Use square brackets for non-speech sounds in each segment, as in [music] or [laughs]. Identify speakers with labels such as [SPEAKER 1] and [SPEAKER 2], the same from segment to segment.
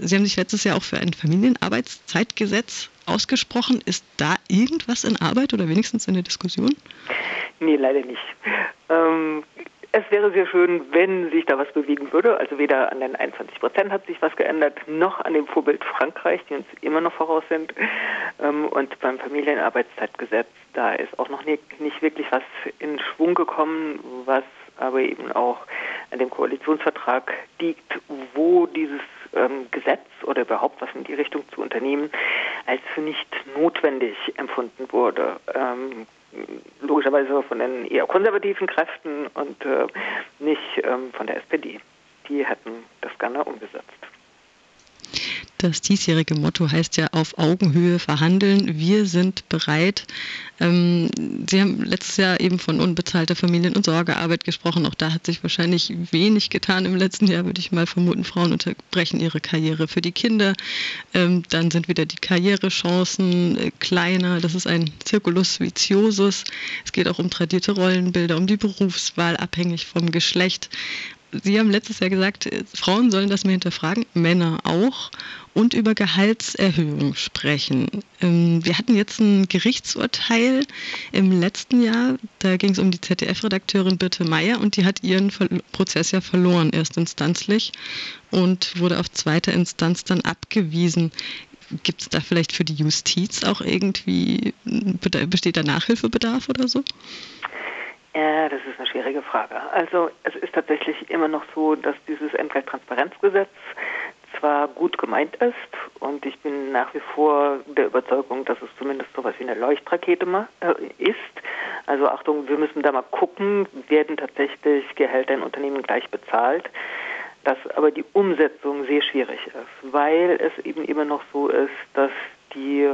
[SPEAKER 1] Sie haben sich letztes Jahr auch für ein Familienarbeitszeitgesetz ausgesprochen. Ist da irgendwas in Arbeit oder wenigstens in der Diskussion?
[SPEAKER 2] Nee, leider nicht. Ähm, es wäre sehr schön, wenn sich da was bewegen würde. Also weder an den 21 Prozent hat sich was geändert, noch an dem Vorbild Frankreich, die uns immer noch voraus sind. Ähm, und beim Familienarbeitszeitgesetz, da ist auch noch nicht, nicht wirklich was in Schwung gekommen, was aber eben auch an dem Koalitionsvertrag liegt, wo dieses ähm, Gesetz oder überhaupt was in die Richtung zu unternehmen, als für nicht notwendig empfunden wurde. Ähm, logischerweise von den eher konservativen Kräften und äh, nicht ähm, von der SPD. Die hätten das gerne umgesetzt.
[SPEAKER 1] Das diesjährige Motto heißt ja auf Augenhöhe verhandeln. Wir sind bereit. Ähm, Sie haben letztes Jahr eben von unbezahlter Familien- und Sorgearbeit gesprochen. Auch da hat sich wahrscheinlich wenig getan im letzten Jahr, würde ich mal vermuten. Frauen unterbrechen ihre Karriere für die Kinder. Ähm, dann sind wieder die Karrierechancen äh, kleiner. Das ist ein Circulus viciosus. Es geht auch um tradierte Rollenbilder, um die Berufswahl, abhängig vom Geschlecht. Sie haben letztes Jahr gesagt, äh, Frauen sollen das mehr hinterfragen, Männer auch, und über Gehaltserhöhung sprechen. Ähm, wir hatten jetzt ein Gerichtsurteil im letzten Jahr, da ging es um die ZDF-Redakteurin Birte Meyer und die hat ihren Prozess ja verloren, erstinstanzlich, und wurde auf zweiter Instanz dann abgewiesen. Gibt es da vielleicht für die Justiz auch irgendwie, besteht da Nachhilfebedarf oder so?
[SPEAKER 2] Ja, das ist eine schwierige Frage. Also es ist tatsächlich immer noch so, dass dieses Entgelttransparenzgesetz zwar gut gemeint ist und ich bin nach wie vor der Überzeugung, dass es zumindest so etwas wie eine Leuchtrakete äh, ist. Also Achtung, wir müssen da mal gucken, werden tatsächlich Gehälter in Unternehmen gleich bezahlt dass aber die Umsetzung sehr schwierig ist, weil es eben immer noch so ist, dass die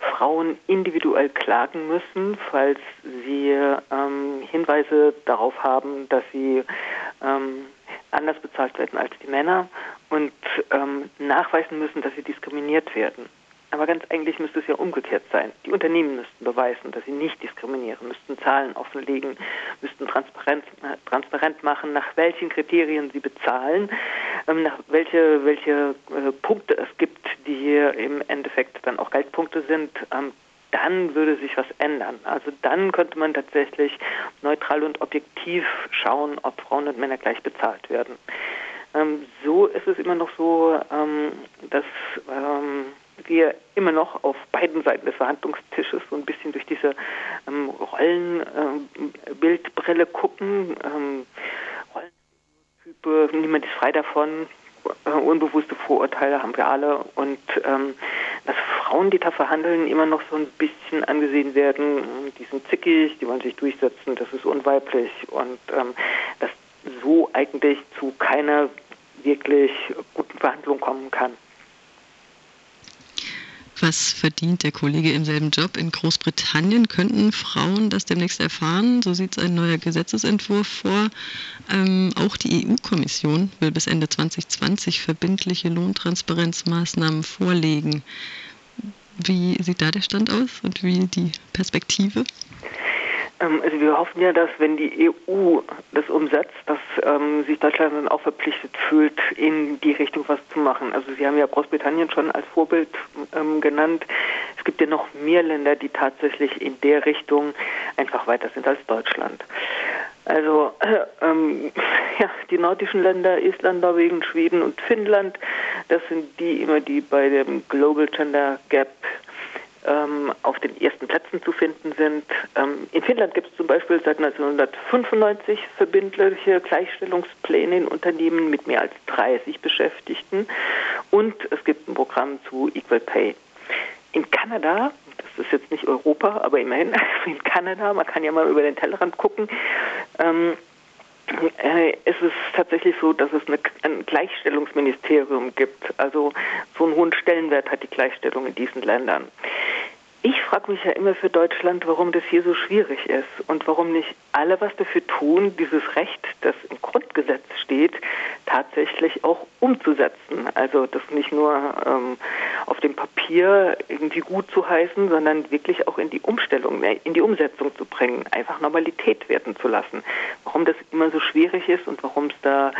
[SPEAKER 2] Frauen individuell klagen müssen, falls sie ähm, Hinweise darauf haben, dass sie ähm, anders bezahlt werden als die Männer und ähm, nachweisen müssen, dass sie diskriminiert werden. Aber ganz eigentlich müsste es ja umgekehrt sein. Die Unternehmen müssten beweisen, dass sie nicht diskriminieren, müssten Zahlen offenlegen, müssten transparent, transparent machen, nach welchen Kriterien sie bezahlen, ähm, nach welche, welche äh, Punkte es gibt, die hier im Endeffekt dann auch Geldpunkte sind. Dann würde sich was ändern. Also dann könnte man tatsächlich neutral und objektiv schauen, ob Frauen und Männer gleich bezahlt werden. Ähm, so ist es immer noch so, ähm, dass ähm, wir immer noch auf beiden Seiten des Verhandlungstisches so ein bisschen durch diese ähm, Rollenbildbrille ähm, gucken. Ähm, Rollentype, niemand ist frei davon. Äh, unbewusste Vorurteile haben wir alle und dass Frauen, die da verhandeln, immer noch so ein bisschen angesehen werden, die sind zickig, die wollen sich durchsetzen, das ist unweiblich und ähm, dass so eigentlich zu keiner wirklich guten Verhandlung kommen kann.
[SPEAKER 1] Was verdient der Kollege im selben Job? In Großbritannien könnten Frauen das demnächst erfahren. So sieht es ein neuer Gesetzesentwurf vor. Ähm, auch die EU-Kommission will bis Ende 2020 verbindliche Lohntransparenzmaßnahmen vorlegen. Wie sieht da der Stand aus und wie die Perspektive?
[SPEAKER 2] Ähm, also wir hoffen ja, dass wenn die EU das umsetzt, dass ähm, sich Deutschland dann auch verpflichtet fühlt, in die Richtung was zu machen. Also Sie haben ja Großbritannien schon als Vorbild ähm, genannt. Es gibt ja noch mehr Länder, die tatsächlich in der Richtung einfach weiter sind als Deutschland. Also äh, ähm, ja, die nordischen Länder, Island, Norwegen, Schweden und Finnland, das sind die immer, die bei dem Global Gender Gap ähm, auf den ersten Plätzen zu finden sind. Ähm, in Finnland gibt es zum Beispiel seit 1995 verbindliche Gleichstellungspläne in Unternehmen mit mehr als 30 Beschäftigten und es gibt ein Programm zu Equal Pay. In Kanada, das ist jetzt nicht Europa, aber immerhin [laughs] in Kanada, man kann ja mal über den Tellerrand gucken, ähm, äh, es ist tatsächlich so, dass es ein Gleichstellungsministerium gibt. Also so einen hohen Stellenwert hat die Gleichstellung in diesen Ländern. Ich frage mich ja immer für Deutschland, warum das hier so schwierig ist und warum nicht alle was dafür tun, dieses Recht, das im Grundgesetz steht, tatsächlich auch umzusetzen. Also das nicht nur ähm, auf dem Papier irgendwie gut zu heißen, sondern wirklich auch in die Umstellung, in die Umsetzung zu bringen, einfach Normalität werden zu lassen. Warum das immer so schwierig ist und warum es da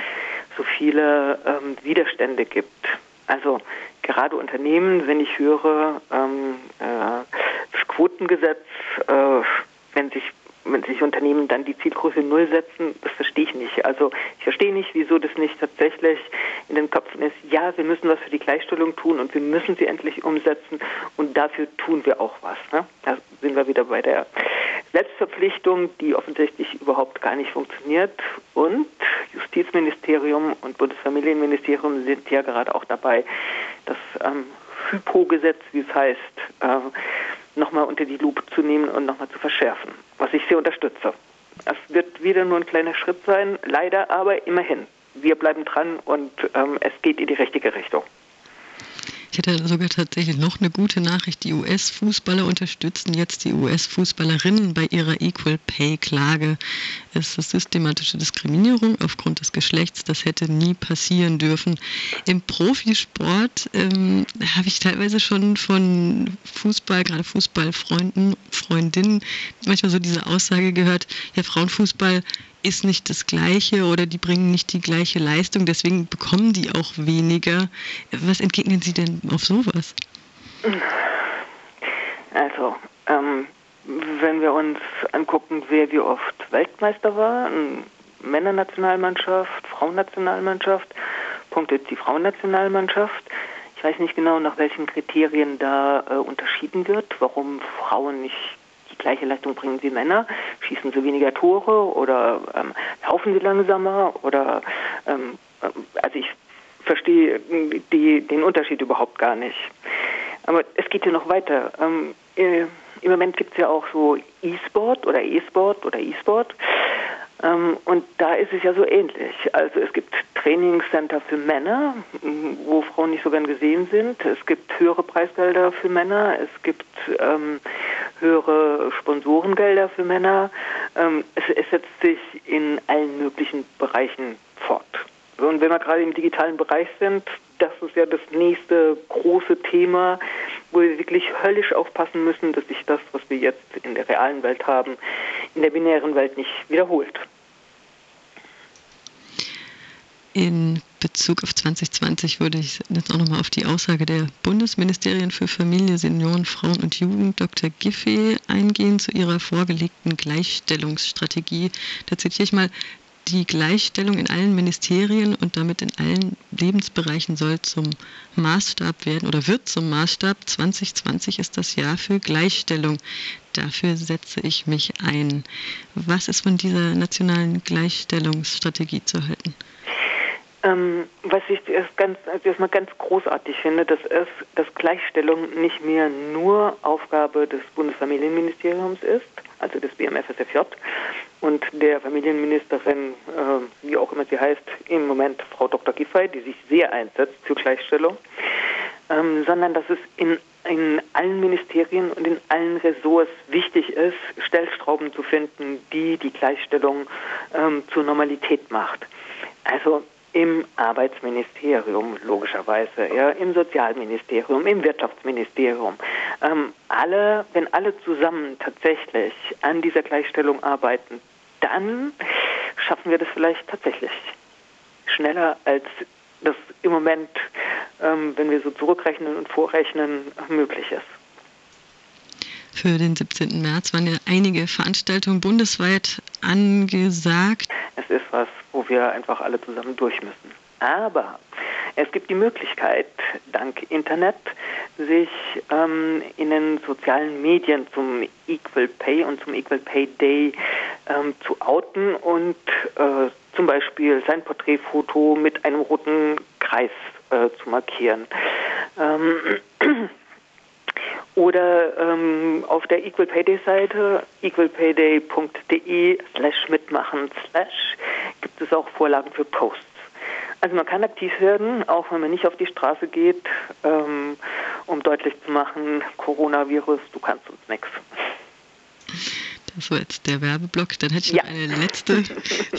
[SPEAKER 2] so viele ähm, Widerstände gibt. Also gerade Unternehmen, wenn ich höre, ähm, äh, Quotengesetz, äh, wenn sich wenn sich Unternehmen dann die Zielgröße Null setzen, das verstehe ich nicht. Also ich verstehe nicht, wieso das nicht tatsächlich in den Köpfen ist, ja, wir müssen was für die Gleichstellung tun und wir müssen sie endlich umsetzen und dafür tun wir auch was. Ne? Da sind wir wieder bei der Selbstverpflichtung, die offensichtlich überhaupt gar nicht funktioniert. Und Justizministerium und Bundesfamilienministerium sind ja gerade auch dabei, das ähm, Hypo-Gesetz, wie es heißt, äh, nochmal unter die Lupe zu nehmen und nochmal zu verschärfen, was ich sehr unterstütze. Es wird wieder nur ein kleiner Schritt sein, leider, aber immerhin. Wir bleiben dran und ähm, es geht in die richtige Richtung.
[SPEAKER 1] Ich hätte sogar tatsächlich noch eine gute Nachricht. Die US-Fußballer unterstützen jetzt die US-Fußballerinnen bei ihrer Equal Pay-Klage. Es ist systematische Diskriminierung aufgrund des Geschlechts. Das hätte nie passieren dürfen. Im Profisport ähm, habe ich teilweise schon von Fußball, gerade Fußballfreunden, Freundinnen, manchmal so diese Aussage gehört, ja, Frauenfußball ist nicht das Gleiche oder die bringen nicht die gleiche Leistung, deswegen bekommen die auch weniger. Was entgegnen Sie denn auf sowas?
[SPEAKER 2] Also, ähm, wenn wir uns angucken, wer wie oft Weltmeister war, Männernationalmannschaft, Frauennationalmannschaft, punktet die Frauennationalmannschaft. Ich weiß nicht genau, nach welchen Kriterien da äh, unterschieden wird, warum Frauen nicht gleiche Leistung bringen wie Männer? Schießen sie weniger Tore oder ähm, laufen sie langsamer? Oder ähm, äh, also ich verstehe die, den Unterschied überhaupt gar nicht. Aber es geht ja noch weiter. Ähm, äh, Im Moment gibt es ja auch so E-Sport oder E-Sport oder E-Sport. Ähm, und da ist es ja so ähnlich. Also es gibt Trainingscenter für Männer, wo Frauen nicht so gern gesehen sind. Es gibt höhere Preisgelder für Männer. Es gibt ähm, höhere Sponsorengelder für Männer. Ähm, es, es setzt sich in allen möglichen Bereichen fort. Und wenn wir gerade im digitalen Bereich sind, das ist ja das nächste große Thema, wo wir wirklich höllisch aufpassen müssen, dass sich das, was wir jetzt in der realen Welt haben, in der binären Welt nicht wiederholt.
[SPEAKER 1] In Bezug auf 2020 würde ich jetzt auch nochmal auf die Aussage der Bundesministerien für Familie, Senioren, Frauen und Jugend, Dr. Giffey, eingehen zu ihrer vorgelegten Gleichstellungsstrategie. Da zitiere ich mal, die Gleichstellung in allen Ministerien und damit in allen Lebensbereichen soll zum Maßstab werden oder wird zum Maßstab. 2020 ist das Jahr für Gleichstellung. Dafür setze ich mich ein. Was ist von dieser nationalen Gleichstellungsstrategie zu halten?
[SPEAKER 2] Ähm, was ich erst ganz, also erstmal ganz großartig finde, dass es, dass Gleichstellung nicht mehr nur Aufgabe des Bundesfamilienministeriums ist, also des BMFSFJ und der Familienministerin, äh, wie auch immer sie heißt, im Moment Frau Dr. Giffey, die sich sehr einsetzt für Gleichstellung, ähm, sondern dass es in, in allen Ministerien und in allen Ressorts wichtig ist, Stellstrauben zu finden, die die Gleichstellung ähm, zur Normalität macht. Also im Arbeitsministerium logischerweise, ja, im Sozialministerium, im Wirtschaftsministerium. Ähm, alle, wenn alle zusammen tatsächlich an dieser Gleichstellung arbeiten, dann schaffen wir das vielleicht tatsächlich schneller, als das im Moment, ähm, wenn wir so zurückrechnen und vorrechnen, möglich ist.
[SPEAKER 1] Für den 17. März waren ja einige Veranstaltungen bundesweit angesagt.
[SPEAKER 2] Es ist was, wo wir einfach alle zusammen durch müssen. Aber es gibt die Möglichkeit, dank Internet, sich ähm, in den sozialen Medien zum Equal Pay und zum Equal Pay Day ähm, zu outen und äh, zum Beispiel sein Porträtfoto mit einem roten Kreis äh, zu markieren. Ähm, [clears throat] oder ähm, auf der Equal Pay Day Seite equalpayday.de slash mitmachen slash gibt es auch Vorlagen für Posts. Also man kann aktiv werden, auch wenn man nicht auf die Straße geht, ähm, um deutlich zu machen, Coronavirus, du kannst uns nichts.
[SPEAKER 1] Das war jetzt der Werbeblock. Dann hätte ich noch ja. eine letzte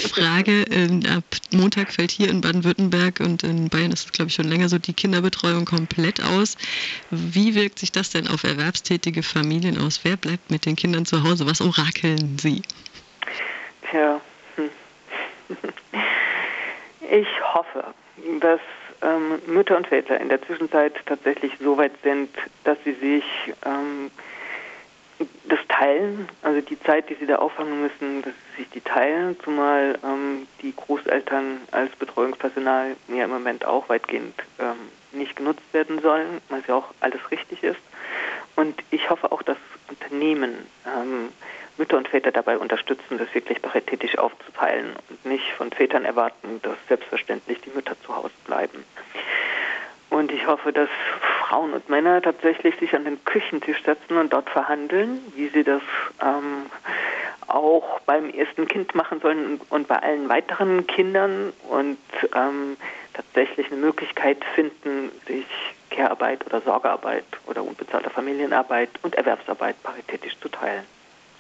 [SPEAKER 1] Frage. Ähm, ab Montag fällt hier in Baden-Württemberg und in Bayern ist es, glaube ich, schon länger so die Kinderbetreuung komplett aus. Wie wirkt sich das denn auf erwerbstätige Familien aus? Wer bleibt mit den Kindern zu Hause? Was orakeln Sie?
[SPEAKER 2] Tja. Ich hoffe, dass ähm, Mütter und Väter in der Zwischenzeit tatsächlich so weit sind, dass sie sich ähm, das teilen, also die Zeit, die sie da auffangen müssen, dass sie sich die teilen, zumal ähm, die Großeltern als Betreuungspersonal ja im Moment auch weitgehend ähm, nicht genutzt werden sollen, was ja auch alles richtig ist. Und ich hoffe auch, dass Unternehmen ähm, Mütter und Väter dabei unterstützen, das wirklich paritätisch aufzuteilen und nicht von Vätern erwarten, dass selbstverständlich die Mütter zu Hause bleiben. Und ich hoffe, dass Frauen und Männer tatsächlich sich an den Küchentisch setzen und dort verhandeln, wie sie das ähm, auch beim ersten Kind machen sollen und bei allen weiteren Kindern und ähm, tatsächlich eine Möglichkeit finden, sich Care-Arbeit oder Sorgearbeit oder unbezahlte Familienarbeit und Erwerbsarbeit paritätisch zu teilen.